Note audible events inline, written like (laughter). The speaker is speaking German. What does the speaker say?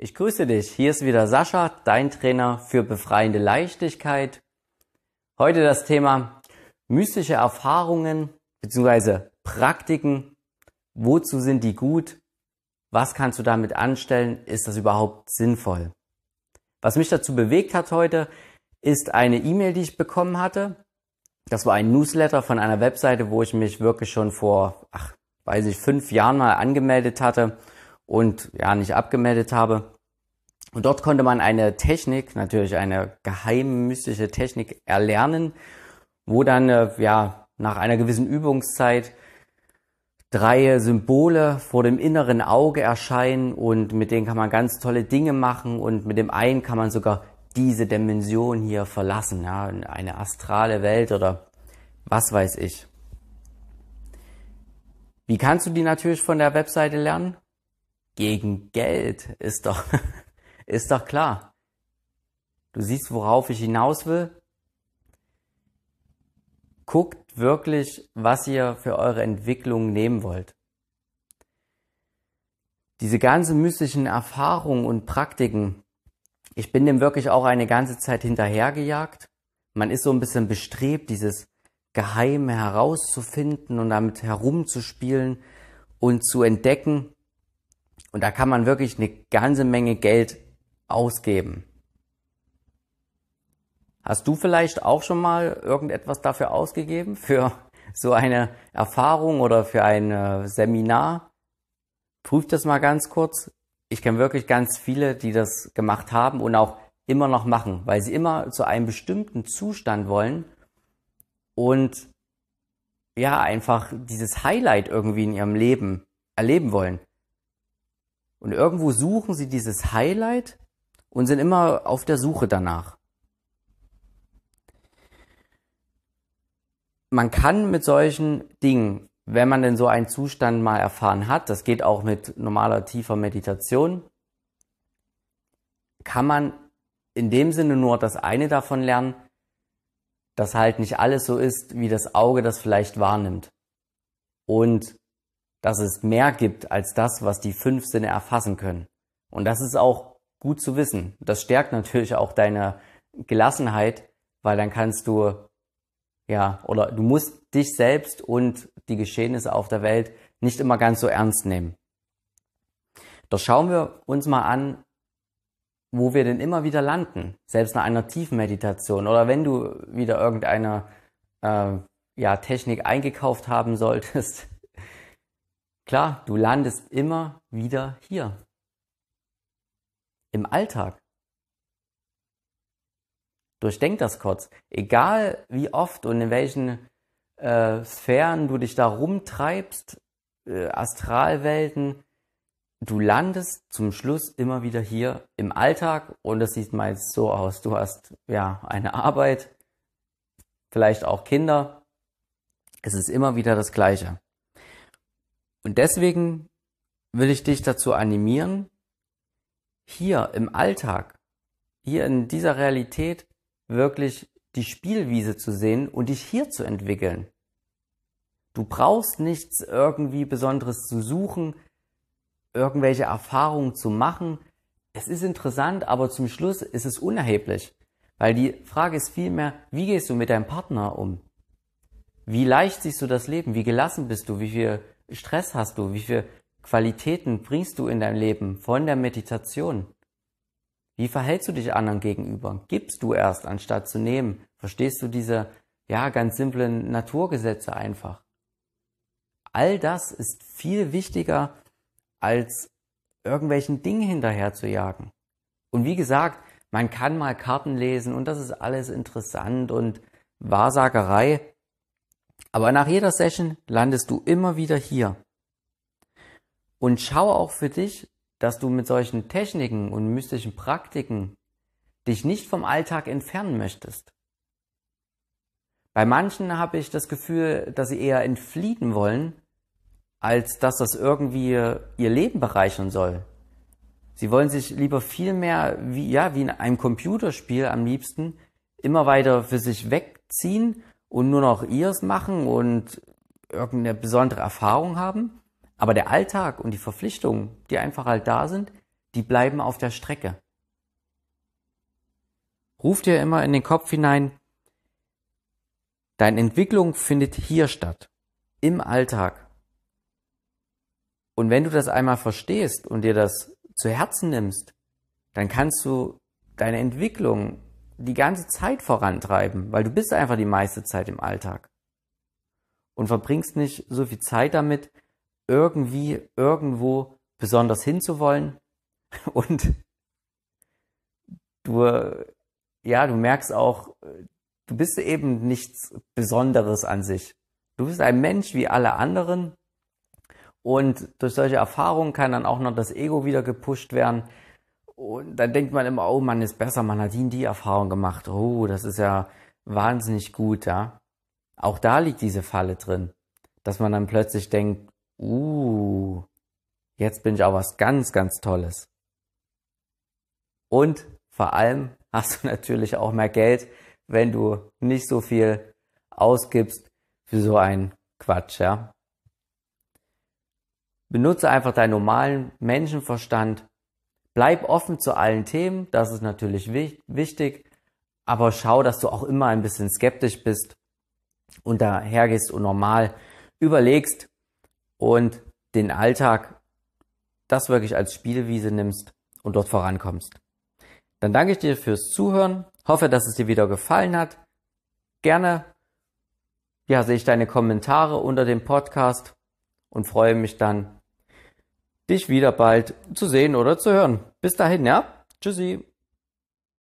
Ich grüße dich. Hier ist wieder Sascha, dein Trainer für befreiende Leichtigkeit. Heute das Thema mystische Erfahrungen bzw. Praktiken. Wozu sind die gut? Was kannst du damit anstellen? Ist das überhaupt sinnvoll? Was mich dazu bewegt hat heute, ist eine E-Mail, die ich bekommen hatte. Das war ein Newsletter von einer Webseite, wo ich mich wirklich schon vor, ach, weiß ich, fünf Jahren mal angemeldet hatte und ja nicht abgemeldet habe. Und dort konnte man eine Technik, natürlich eine geheime mystische Technik erlernen, wo dann äh, ja nach einer gewissen Übungszeit drei Symbole vor dem inneren Auge erscheinen und mit denen kann man ganz tolle Dinge machen und mit dem einen kann man sogar diese Dimension hier verlassen, ja, eine astrale Welt oder was weiß ich. Wie kannst du die natürlich von der Webseite lernen? Gegen Geld, ist doch, (laughs) ist doch klar. Du siehst, worauf ich hinaus will. Guckt wirklich, was ihr für eure Entwicklung nehmen wollt. Diese ganzen mystischen Erfahrungen und Praktiken, ich bin dem wirklich auch eine ganze Zeit hinterhergejagt. Man ist so ein bisschen bestrebt, dieses Geheime herauszufinden und damit herumzuspielen und zu entdecken. Und da kann man wirklich eine ganze Menge Geld ausgeben. Hast du vielleicht auch schon mal irgendetwas dafür ausgegeben? (laughs) Für so eine Erfahrung oder für ein äh, Seminar? Prüf das mal ganz kurz. Ich kenne wirklich ganz viele, die das gemacht haben und auch immer noch machen, weil sie immer zu einem bestimmten Zustand wollen und ja, einfach dieses Highlight irgendwie in ihrem Leben erleben wollen. Und irgendwo suchen sie dieses Highlight und sind immer auf der Suche danach. Man kann mit solchen Dingen, wenn man denn so einen Zustand mal erfahren hat, das geht auch mit normaler tiefer Meditation, kann man in dem Sinne nur das eine davon lernen, dass halt nicht alles so ist, wie das Auge das vielleicht wahrnimmt. Und dass es mehr gibt als das, was die fünf Sinne erfassen können. Und das ist auch gut zu wissen. Das stärkt natürlich auch deine Gelassenheit, weil dann kannst du, ja, oder du musst dich selbst und die Geschehnisse auf der Welt nicht immer ganz so ernst nehmen. Doch schauen wir uns mal an, wo wir denn immer wieder landen, selbst nach einer tiefen Meditation oder wenn du wieder irgendeine äh, ja, Technik eingekauft haben solltest, Klar, du landest immer wieder hier. Im Alltag. Durchdenk das kurz. Egal wie oft und in welchen äh, Sphären du dich da rumtreibst, äh, Astralwelten, du landest zum Schluss immer wieder hier im Alltag und das sieht meist so aus. Du hast ja eine Arbeit, vielleicht auch Kinder. Es ist immer wieder das Gleiche. Und deswegen will ich dich dazu animieren, hier im Alltag, hier in dieser Realität wirklich die Spielwiese zu sehen und dich hier zu entwickeln. Du brauchst nichts irgendwie Besonderes zu suchen, irgendwelche Erfahrungen zu machen. Es ist interessant, aber zum Schluss ist es unerheblich. Weil die Frage ist vielmehr, wie gehst du mit deinem Partner um? Wie leicht siehst du das Leben? Wie gelassen bist du? Wie viel Stress hast du? Wie viele Qualitäten bringst du in dein Leben von der Meditation? Wie verhältst du dich anderen gegenüber? Gibst du erst, anstatt zu nehmen? Verstehst du diese, ja, ganz simplen Naturgesetze einfach? All das ist viel wichtiger, als irgendwelchen Dingen hinterher zu jagen. Und wie gesagt, man kann mal Karten lesen und das ist alles interessant und Wahrsagerei. Aber nach jeder Session landest du immer wieder hier. Und schau auch für dich, dass du mit solchen Techniken und mystischen Praktiken dich nicht vom Alltag entfernen möchtest. Bei manchen habe ich das Gefühl, dass sie eher entfliehen wollen, als dass das irgendwie ihr Leben bereichern soll. Sie wollen sich lieber viel mehr wie, ja, wie in einem Computerspiel am liebsten immer weiter für sich wegziehen und nur noch ihrs machen und irgendeine besondere Erfahrung haben. Aber der Alltag und die Verpflichtungen, die einfach halt da sind, die bleiben auf der Strecke. Ruf dir immer in den Kopf hinein, deine Entwicklung findet hier statt, im Alltag. Und wenn du das einmal verstehst und dir das zu Herzen nimmst, dann kannst du deine Entwicklung die ganze Zeit vorantreiben, weil du bist einfach die meiste Zeit im Alltag. Und verbringst nicht so viel Zeit damit, irgendwie irgendwo besonders hinzuwollen. (laughs) Und du, ja, du merkst auch, du bist eben nichts Besonderes an sich. Du bist ein Mensch wie alle anderen. Und durch solche Erfahrungen kann dann auch noch das Ego wieder gepusht werden. Und dann denkt man immer, oh, man ist besser, man hat die, die Erfahrung gemacht. Oh, das ist ja wahnsinnig gut, ja. Auch da liegt diese Falle drin, dass man dann plötzlich denkt, uh, jetzt bin ich auch was ganz, ganz Tolles. Und vor allem hast du (laughs) natürlich auch mehr Geld, wenn du nicht so viel ausgibst für so einen Quatsch, ja. Benutze einfach deinen normalen Menschenverstand Bleib offen zu allen Themen, das ist natürlich wichtig, aber schau, dass du auch immer ein bisschen skeptisch bist und dahergehst und normal überlegst und den Alltag das wirklich als Spielwiese nimmst und dort vorankommst. Dann danke ich dir fürs Zuhören, hoffe, dass es dir wieder gefallen hat. Gerne ja, sehe ich deine Kommentare unter dem Podcast und freue mich dann dich wieder bald zu sehen oder zu hören. Bis dahin, ja? Tschüssi.